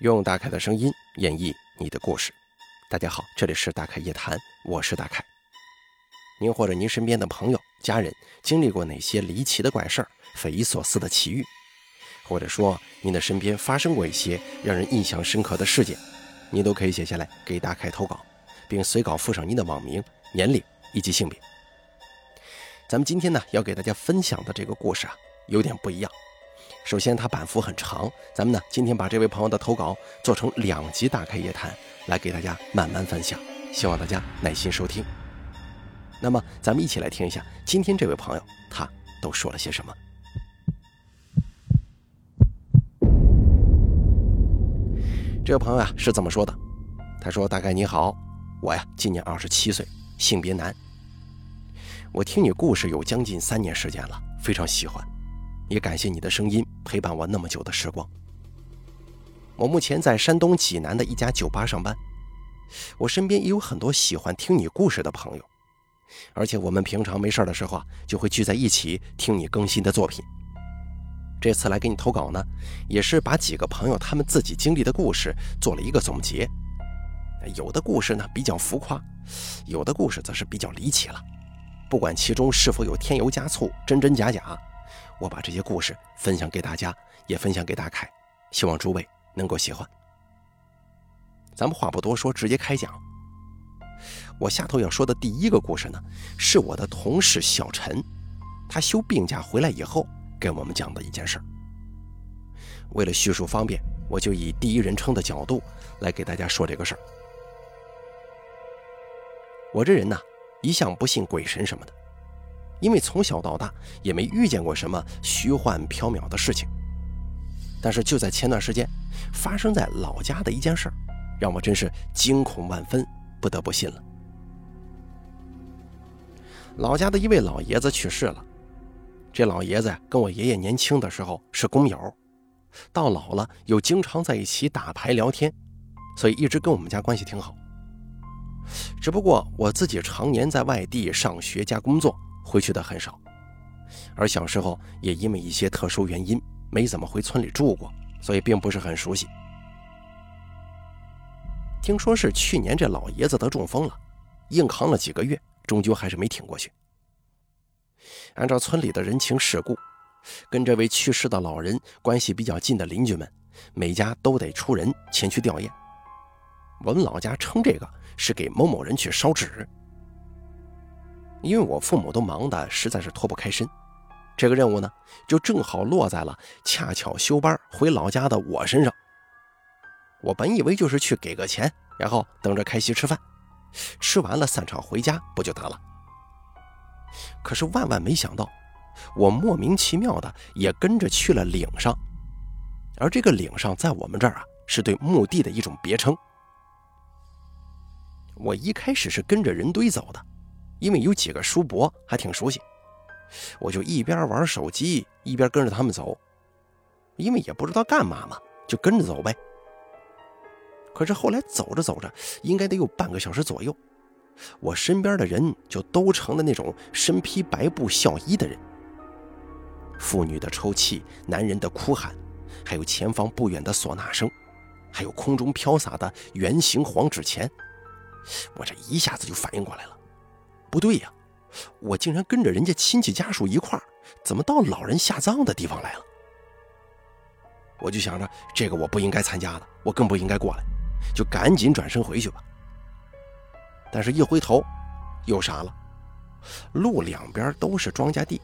用大凯的声音演绎你的故事。大家好，这里是大凯夜谈，我是大凯。您或者您身边的朋友、家人经历过哪些离奇的怪事儿、匪夷所思的奇遇，或者说您的身边发生过一些让人印象深刻的事件，您都可以写下来给大凯投稿，并随稿附上您的网名、年龄以及性别。咱们今天呢要给大家分享的这个故事啊，有点不一样。首先，它版幅很长，咱们呢今天把这位朋友的投稿做成两集大开夜谈，来给大家慢慢分享，希望大家耐心收听。那么，咱们一起来听一下今天这位朋友他都说了些什么。这位朋友啊是这么说的，他说：“大概你好，我呀今年二十七岁，性别男。我听你故事有将近三年时间了，非常喜欢。”也感谢你的声音陪伴我那么久的时光。我目前在山东济南的一家酒吧上班，我身边也有很多喜欢听你故事的朋友，而且我们平常没事的时候啊，就会聚在一起听你更新的作品。这次来给你投稿呢，也是把几个朋友他们自己经历的故事做了一个总结。有的故事呢比较浮夸，有的故事则是比较离奇了。不管其中是否有添油加醋、真真假假。我把这些故事分享给大家，也分享给大凯，希望诸位能够喜欢。咱们话不多说，直接开讲。我下头要说的第一个故事呢，是我的同事小陈，他休病假回来以后给我们讲的一件事儿。为了叙述方便，我就以第一人称的角度来给大家说这个事儿。我这人呢，一向不信鬼神什么的。因为从小到大也没遇见过什么虚幻缥缈的事情，但是就在前段时间，发生在老家的一件事儿，让我真是惊恐万分，不得不信了。老家的一位老爷子去世了，这老爷子，跟我爷爷年轻的时候是工友，到老了又经常在一起打牌聊天，所以一直跟我们家关系挺好。只不过我自己常年在外地上学加工作。回去的很少，而小时候也因为一些特殊原因没怎么回村里住过，所以并不是很熟悉。听说是去年这老爷子得中风了，硬扛了几个月，终究还是没挺过去。按照村里的人情世故，跟这位去世的老人关系比较近的邻居们，每家都得出人前去吊唁。我们老家称这个是给某某人去烧纸。因为我父母都忙得实在是脱不开身，这个任务呢，就正好落在了恰巧休班回老家的我身上。我本以为就是去给个钱，然后等着开席吃饭，吃完了散场回家不就得了？可是万万没想到，我莫名其妙的也跟着去了岭上，而这个岭上在我们这儿啊，是对墓地的一种别称。我一开始是跟着人堆走的。因为有几个叔伯还挺熟悉，我就一边玩手机一边跟着他们走，因为也不知道干嘛嘛，就跟着走呗。可是后来走着走着，应该得有半个小时左右，我身边的人就都成了那种身披白布孝衣的人，妇女的抽泣，男人的哭喊，还有前方不远的唢呐声，还有空中飘洒的圆形黄纸钱，我这一下子就反应过来了。不对呀，我竟然跟着人家亲戚家属一块儿，怎么到老人下葬的地方来了？我就想着这个我不应该参加的，我更不应该过来，就赶紧转身回去吧。但是，一回头，又傻了，路两边都是庄稼地，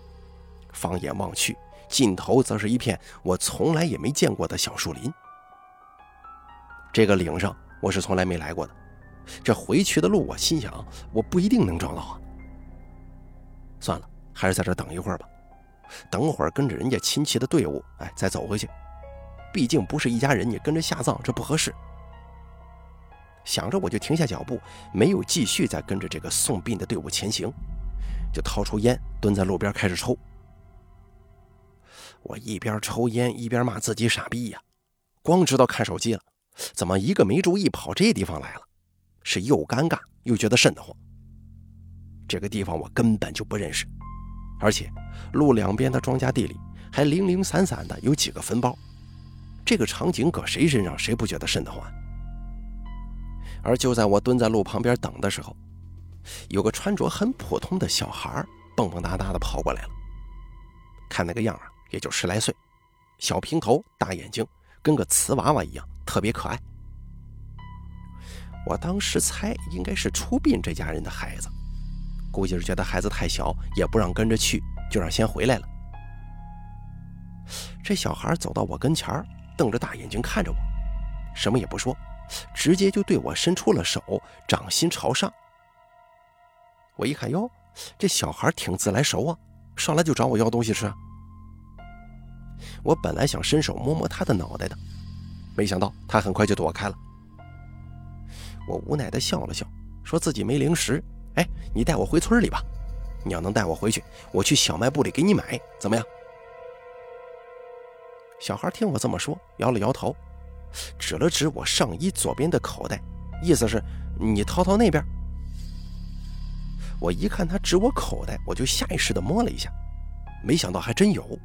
放眼望去，尽头则是一片我从来也没见过的小树林。这个岭上，我是从来没来过的。这回去的路，我心想，我不一定能找到啊。算了，还是在这等一会儿吧。等会儿跟着人家亲戚的队伍，哎，再走回去。毕竟不是一家人，你跟着下葬，这不合适。想着，我就停下脚步，没有继续再跟着这个送殡的队伍前行，就掏出烟，蹲在路边开始抽。我一边抽烟一边骂自己傻逼呀，光知道看手机了，怎么一个没注意跑这地方来了？是又尴尬又觉得瘆得慌。这个地方我根本就不认识，而且路两边的庄稼地里还零零散散的有几个坟包，这个场景搁谁身上，谁不觉得瘆得慌？啊而就在我蹲在路旁边等的时候，有个穿着很普通的小孩蹦蹦哒哒的跑过来了。看那个样啊，也就十来岁，小平头，大眼睛，跟个瓷娃娃一样，特别可爱。我当时猜应该是出殡这家人的孩子，估计是觉得孩子太小，也不让跟着去，就让先回来了。这小孩走到我跟前瞪着大眼睛看着我，什么也不说，直接就对我伸出了手，掌心朝上。我一看，哟，这小孩挺自来熟啊，上来就找我要东西吃。我本来想伸手摸摸他的脑袋的，没想到他很快就躲开了。我无奈地笑了笑，说自己没零食。哎，你带我回村里吧。你要能带我回去，我去小卖部里给你买，怎么样？小孩听我这么说，摇了摇头，指了指我上衣左边的口袋，意思是你掏掏那边。我一看他指我口袋，我就下意识地摸了一下，没想到还真有。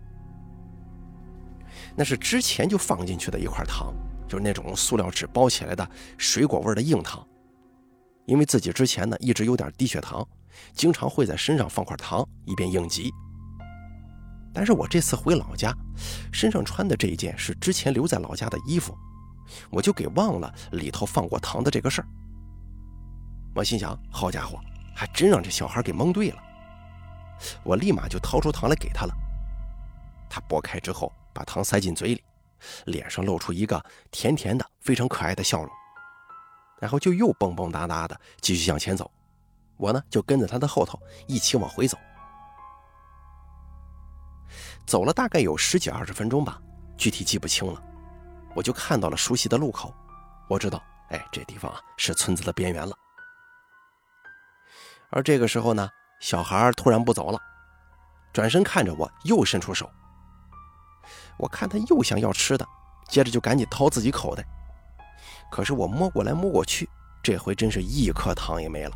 那是之前就放进去的一块糖。就是那种塑料纸包起来的水果味的硬糖，因为自己之前呢一直有点低血糖，经常会在身上放块糖以便应急。但是我这次回老家，身上穿的这一件是之前留在老家的衣服，我就给忘了里头放过糖的这个事儿。我心想，好家伙，还真让这小孩给蒙对了。我立马就掏出糖来给他了，他剥开之后把糖塞进嘴里。脸上露出一个甜甜的、非常可爱的笑容，然后就又蹦蹦哒哒的继续向前走。我呢就跟着他的后头一起往回走。走了大概有十几二十分钟吧，具体记不清了。我就看到了熟悉的路口，我知道，哎，这地方啊是村子的边缘了。而这个时候呢，小孩突然不走了，转身看着我，又伸出手。我看他又想要吃的，接着就赶紧掏自己口袋。可是我摸过来摸过去，这回真是一颗糖也没了。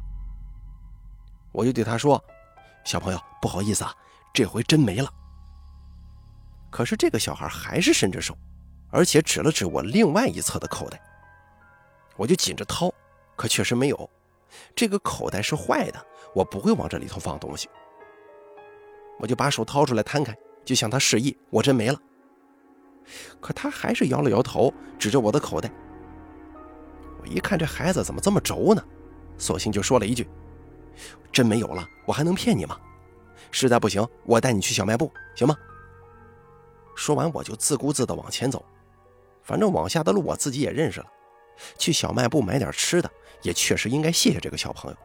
我就对他说：“小朋友，不好意思啊，这回真没了。”可是这个小孩还是伸着手，而且指了指我另外一侧的口袋。我就紧着掏，可确实没有。这个口袋是坏的，我不会往这里头放东西。我就把手掏出来摊开，就向他示意：“我真没了。”可他还是摇了摇头，指着我的口袋。我一看这孩子怎么这么轴呢，索性就说了一句：“真没有了，我还能骗你吗？实在不行，我带你去小卖部，行吗？”说完，我就自顾自地往前走。反正往下的路我自己也认识了，去小卖部买点吃的，也确实应该谢谢这个小朋友。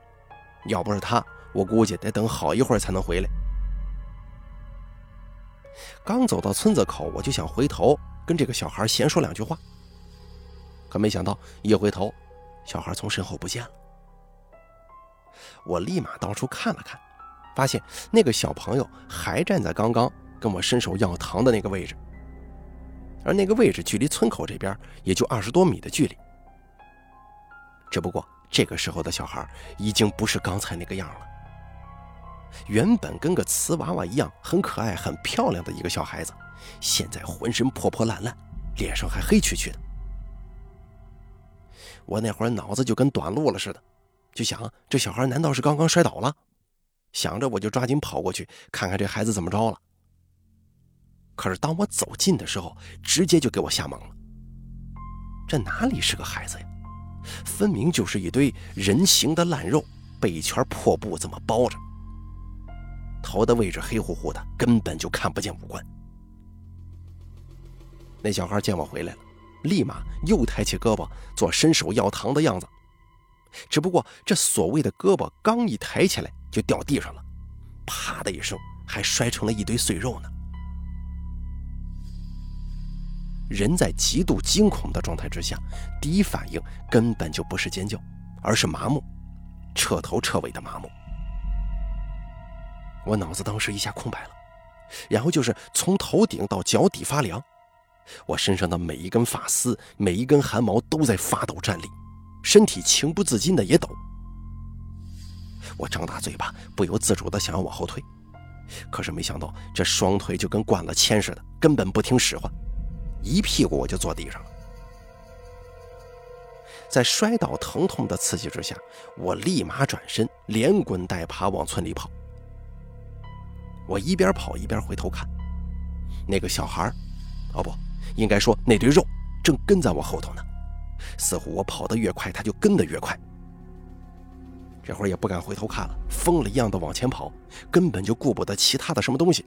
要不是他，我估计得等好一会儿才能回来。刚走到村子口，我就想回头跟这个小孩闲说两句话，可没想到一回头，小孩从身后不见了。我立马到处看了看，发现那个小朋友还站在刚刚跟我伸手要糖的那个位置，而那个位置距离村口这边也就二十多米的距离。只不过这个时候的小孩已经不是刚才那个样了。原本跟个瓷娃娃一样很可爱、很漂亮的一个小孩子，现在浑身破破烂烂，脸上还黑黢黢的。我那会儿脑子就跟短路了似的，就想这小孩难道是刚刚摔倒了？想着我就抓紧跑过去看看这孩子怎么着了。可是当我走近的时候，直接就给我吓懵了。这哪里是个孩子呀？分明就是一堆人形的烂肉，被一圈破布这么包着。头的位置黑乎乎的，根本就看不见五官。那小孩见我回来了，立马又抬起胳膊做伸手要糖的样子。只不过这所谓的胳膊刚一抬起来，就掉地上了，啪的一声，还摔成了一堆碎肉呢。人在极度惊恐的状态之下，第一反应根本就不是尖叫，而是麻木，彻头彻尾的麻木。我脑子当时一下空白了，然后就是从头顶到脚底发凉，我身上的每一根发丝、每一根汗毛都在发抖颤栗，身体情不自禁的也抖。我张大嘴巴，不由自主的想要往后退，可是没想到这双腿就跟灌了铅似的，根本不听使唤，一屁股我就坐地上了。在摔倒疼痛的刺激之下，我立马转身，连滚带爬往村里跑。我一边跑一边回头看，那个小孩哦不，应该说那堆肉，正跟在我后头呢。似乎我跑得越快，他就跟得越快。这会儿也不敢回头看了，疯了一样的往前跑，根本就顾不得其他的什么东西，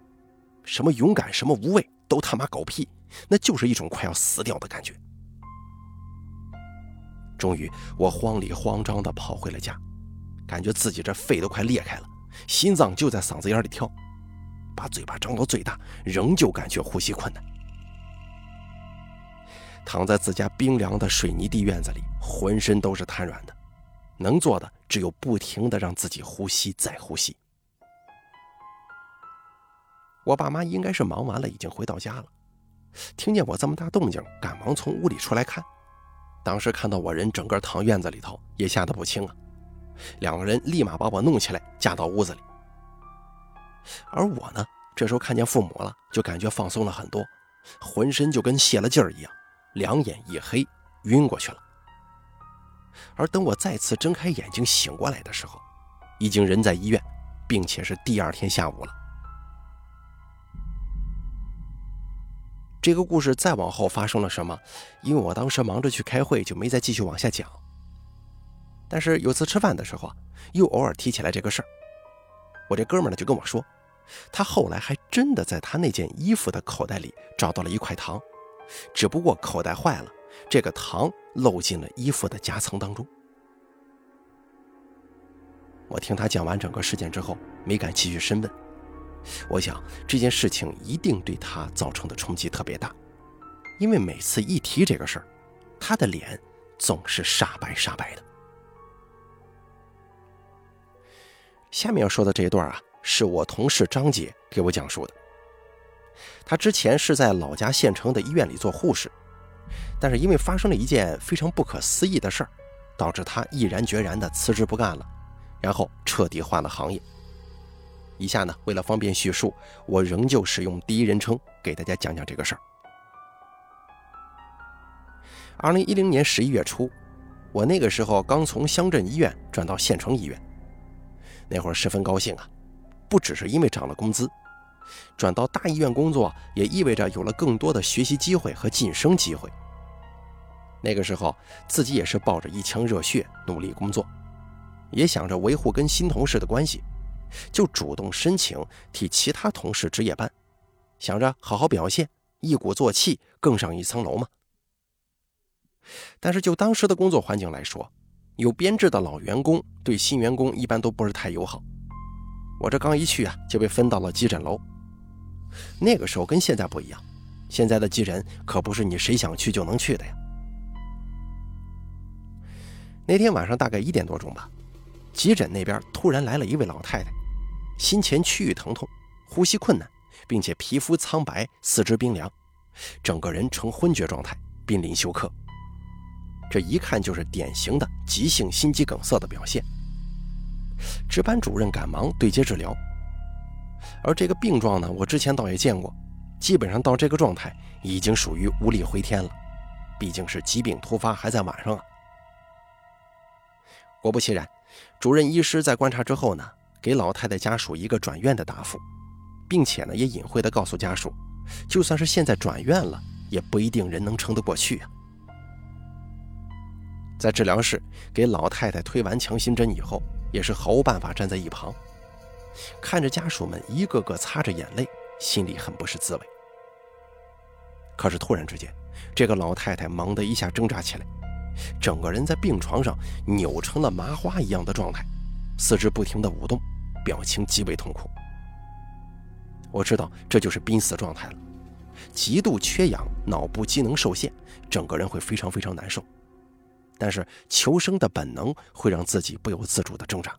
什么勇敢，什么无畏，都他妈狗屁，那就是一种快要死掉的感觉。终于，我慌里慌张地跑回了家，感觉自己这肺都快裂开了，心脏就在嗓子眼里跳，把嘴巴张到最大，仍旧感觉呼吸困难。躺在自家冰凉的水泥地院子里，浑身都是瘫软的，能做的只有不停的让自己呼吸再呼吸。我爸妈应该是忙完了，已经回到家了，听见我这么大动静，赶忙从屋里出来看。当时看到我人整个躺院子里头，也吓得不轻啊。两个人立马把我弄起来，架到屋子里。而我呢，这时候看见父母了，就感觉放松了很多，浑身就跟泄了劲儿一样，两眼一黑，晕过去了。而等我再次睁开眼睛醒过来的时候，已经人在医院，并且是第二天下午了。这个故事再往后发生了什么？因为我当时忙着去开会，就没再继续往下讲。但是有次吃饭的时候，又偶尔提起来这个事儿。我这哥们呢就跟我说，他后来还真的在他那件衣服的口袋里找到了一块糖，只不过口袋坏了，这个糖漏进了衣服的夹层当中。我听他讲完整个事件之后，没敢继续深问。我想这件事情一定对他造成的冲击特别大，因为每次一提这个事儿，他的脸总是煞白煞白的。下面要说的这一段啊，是我同事张姐给我讲述的。她之前是在老家县城的医院里做护士，但是因为发生了一件非常不可思议的事儿，导致她毅然决然的辞职不干了，然后彻底换了行业。以下呢，为了方便叙述，我仍旧使用第一人称给大家讲讲这个事儿。二零一零年十一月初，我那个时候刚从乡镇医院转到县城医院，那会儿十分高兴啊，不只是因为涨了工资，转到大医院工作也意味着有了更多的学习机会和晋升机会。那个时候自己也是抱着一腔热血努力工作，也想着维护跟新同事的关系。就主动申请替其他同事值夜班，想着好好表现，一鼓作气更上一层楼嘛。但是就当时的工作环境来说，有编制的老员工对新员工一般都不是太友好。我这刚一去啊，就被分到了急诊楼。那个时候跟现在不一样，现在的急诊可不是你谁想去就能去的呀。那天晚上大概一点多钟吧，急诊那边突然来了一位老太太。心前区域疼痛，呼吸困难，并且皮肤苍白，四肢冰凉，整个人呈昏厥状态，濒临休克。这一看就是典型的急性心肌梗塞的表现。值班主任赶忙对接治疗。而这个病状呢，我之前倒也见过，基本上到这个状态已经属于无力回天了，毕竟是疾病突发，还在晚上啊。果不其然，主任医师在观察之后呢。给老太太家属一个转院的答复，并且呢，也隐晦地告诉家属，就算是现在转院了，也不一定人能撑得过去啊。在治疗室给老太太推完强心针以后，也是毫无办法站在一旁，看着家属们一个个擦着眼泪，心里很不是滋味。可是突然之间，这个老太太猛地一下挣扎起来，整个人在病床上扭成了麻花一样的状态，四肢不停地舞动。表情极为痛苦，我知道这就是濒死状态了，极度缺氧，脑部机能受限，整个人会非常非常难受。但是求生的本能会让自己不由自主的挣扎。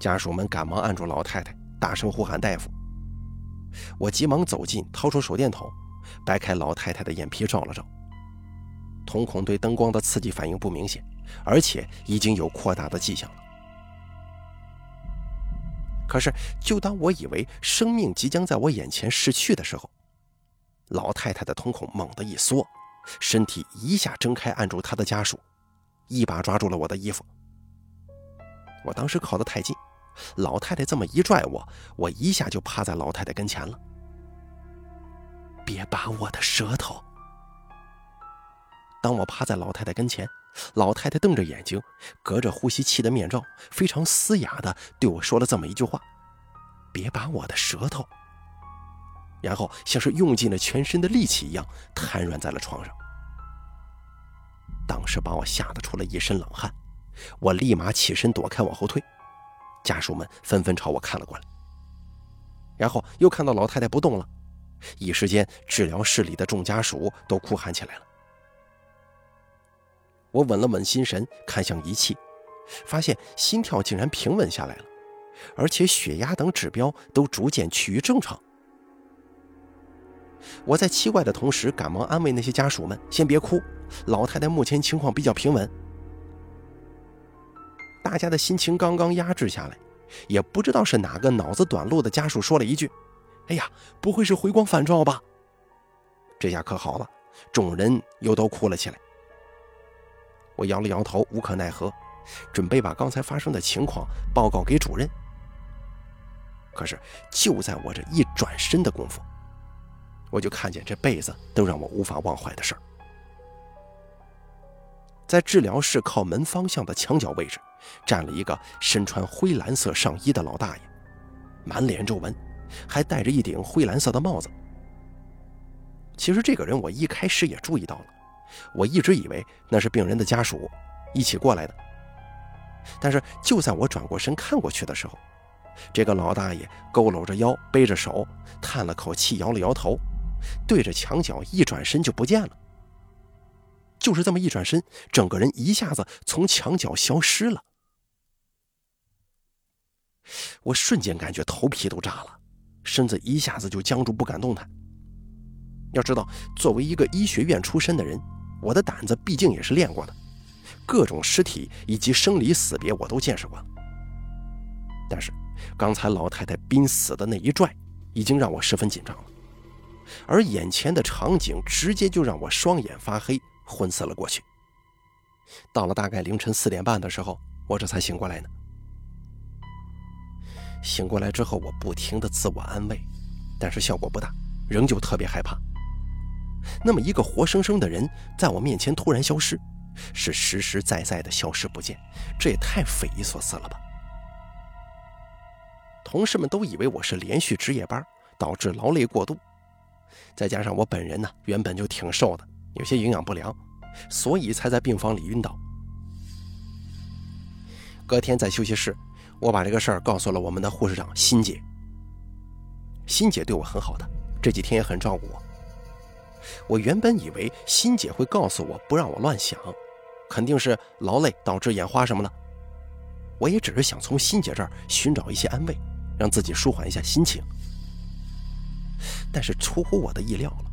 家属们赶忙按住老太太，大声呼喊大夫。我急忙走近，掏出手电筒，掰开老太太的眼皮照了照，瞳孔对灯光的刺激反应不明显，而且已经有扩大的迹象了。可是，就当我以为生命即将在我眼前逝去的时候，老太太的瞳孔猛地一缩，身体一下睁开，按住他的家属，一把抓住了我的衣服。我当时靠得太近，老太太这么一拽我，我一下就趴在老太太跟前了。别拔我的舌头！当我趴在老太太跟前，老太太瞪着眼睛，隔着呼吸器的面罩，非常嘶哑的对我说了这么一句话：“别拔我的舌头。”然后像是用尽了全身的力气一样，瘫软在了床上。当时把我吓得出了一身冷汗。我立马起身躲开，往后退。家属们纷纷朝我看了过来，然后又看到老太太不动了，一时间治疗室里的众家属都哭喊起来了。我稳了稳心神，看向仪器，发现心跳竟然平稳下来了，而且血压等指标都逐渐趋于正常。我在奇怪的同时，赶忙安慰那些家属们：“先别哭，老太太目前情况比较平稳。”大家的心情刚刚压制下来，也不知道是哪个脑子短路的家属说了一句：“哎呀，不会是回光返照吧？”这下可好了，众人又都哭了起来。我摇了摇头，无可奈何，准备把刚才发生的情况报告给主任。可是就在我这一转身的功夫，我就看见这辈子都让我无法忘怀的事儿。在治疗室靠门方向的墙角位置，站了一个身穿灰蓝色上衣的老大爷，满脸皱纹，还戴着一顶灰蓝色的帽子。其实这个人我一开始也注意到了，我一直以为那是病人的家属一起过来的。但是就在我转过身看过去的时候，这个老大爷佝偻着腰，背着手，叹了口气，摇了摇头，对着墙角一转身就不见了。就是这么一转身，整个人一下子从墙角消失了。我瞬间感觉头皮都炸了，身子一下子就僵住，不敢动弹。要知道，作为一个医学院出身的人，我的胆子毕竟也是练过的，各种尸体以及生离死别我都见识过。但是，刚才老太太濒死的那一拽，已经让我十分紧张了，而眼前的场景直接就让我双眼发黑。昏死了过去。到了大概凌晨四点半的时候，我这才醒过来呢。醒过来之后，我不停的自我安慰，但是效果不大，仍旧特别害怕。那么一个活生生的人在我面前突然消失，是实实在在的消失不见，这也太匪夷所思了吧？同事们都以为我是连续值夜班导致劳累过度，再加上我本人呢原本就挺瘦的。有些营养不良，所以才在病房里晕倒。隔天在休息室，我把这个事儿告诉了我们的护士长欣姐。欣姐对我很好的，这几天也很照顾我。我原本以为欣姐会告诉我不让我乱想，肯定是劳累导致眼花什么的。我也只是想从欣姐这儿寻找一些安慰，让自己舒缓一下心情。但是出乎我的意料了。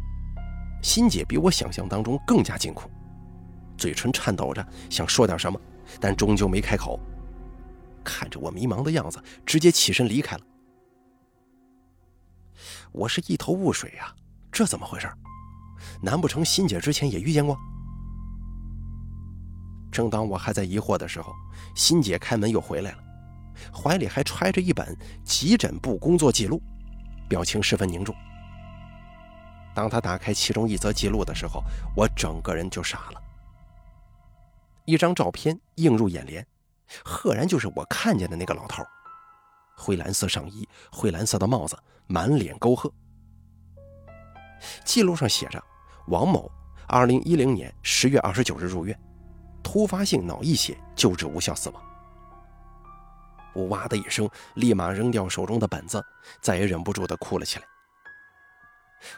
欣姐比我想象当中更加惊恐，嘴唇颤抖着想说点什么，但终究没开口。看着我迷茫的样子，直接起身离开了。我是一头雾水呀，这怎么回事？难不成欣姐之前也遇见过？正当我还在疑惑的时候，欣姐开门又回来了，怀里还揣着一本急诊部工作记录，表情十分凝重。当他打开其中一则记录的时候，我整个人就傻了。一张照片映入眼帘，赫然就是我看见的那个老头，灰蓝色上衣，灰蓝色的帽子，满脸沟壑。记录上写着：“王某，二零一零年十月二十九日入院，突发性脑溢血，救治无效死亡。”我哇的一声，立马扔掉手中的本子，再也忍不住的哭了起来。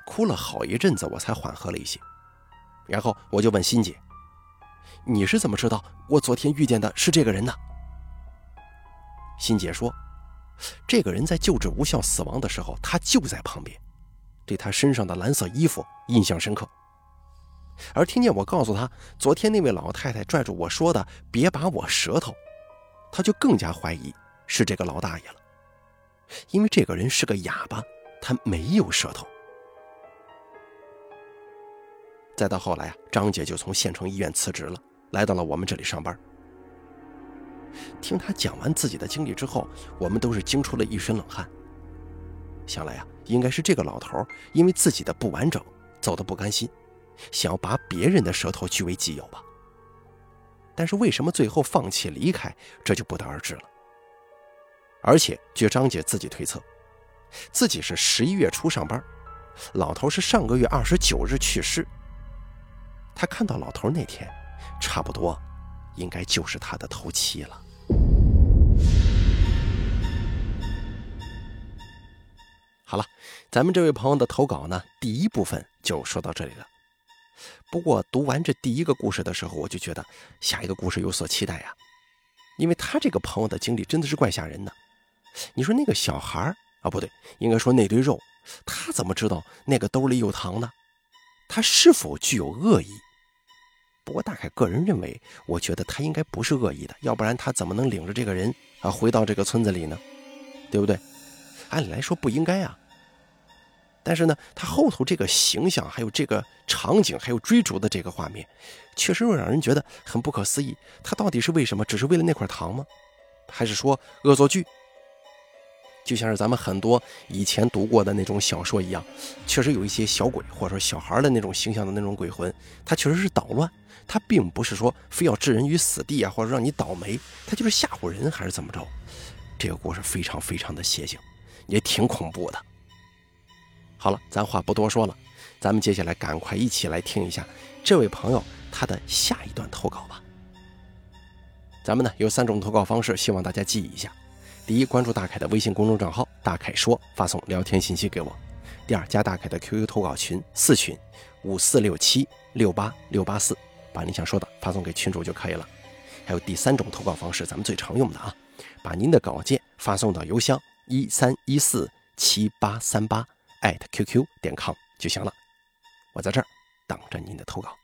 哭了好一阵子，我才缓和了一些。然后我就问欣姐：“你是怎么知道我昨天遇见的是这个人呢？”欣姐说：“这个人在救治无效死亡的时候，他就在旁边，对他身上的蓝色衣服印象深刻。而听见我告诉他昨天那位老太太拽住我说的‘别拔我舌头’，他就更加怀疑是这个老大爷了，因为这个人是个哑巴，他没有舌头。”再到后来啊，张姐就从县城医院辞职了，来到了我们这里上班。听他讲完自己的经历之后，我们都是惊出了一身冷汗。想来啊，应该是这个老头因为自己的不完整，走的不甘心，想要拔别人的舌头据为己有吧。但是为什么最后放弃离开，这就不得而知了。而且据张姐自己推测，自己是十一月初上班，老头是上个月二十九日去世。他看到老头那天，差不多应该就是他的头七了。好了，咱们这位朋友的投稿呢，第一部分就说到这里了。不过读完这第一个故事的时候，我就觉得下一个故事有所期待呀，因为他这个朋友的经历真的是怪吓人的。你说那个小孩啊，不对，应该说那堆肉，他怎么知道那个兜里有糖呢？他是否具有恶意？不过大概个人认为，我觉得他应该不是恶意的，要不然他怎么能领着这个人啊回到这个村子里呢？对不对？按理来说不应该啊。但是呢，他后头这个形象，还有这个场景，还有追逐的这个画面，确实会让人觉得很不可思议。他到底是为什么？只是为了那块糖吗？还是说恶作剧？就像是咱们很多以前读过的那种小说一样，确实有一些小鬼或者说小孩的那种形象的那种鬼魂，他确实是捣乱，他并不是说非要置人于死地啊，或者让你倒霉，他就是吓唬人还是怎么着？这个故事非常非常的邪性，也挺恐怖的。好了，咱话不多说了，咱们接下来赶快一起来听一下这位朋友他的下一段投稿吧。咱们呢有三种投稿方式，希望大家记一下。第一，关注大凯的微信公众账号“大凯说”，发送聊天信息给我。第二，加大凯的 QQ 投稿群四群五四六七六八六八四，把你想说的发送给群主就可以了。还有第三种投稿方式，咱们最常用的啊，把您的稿件发送到邮箱一三一四七八三八艾特 QQ 点 com 就行了。我在这儿等着您的投稿。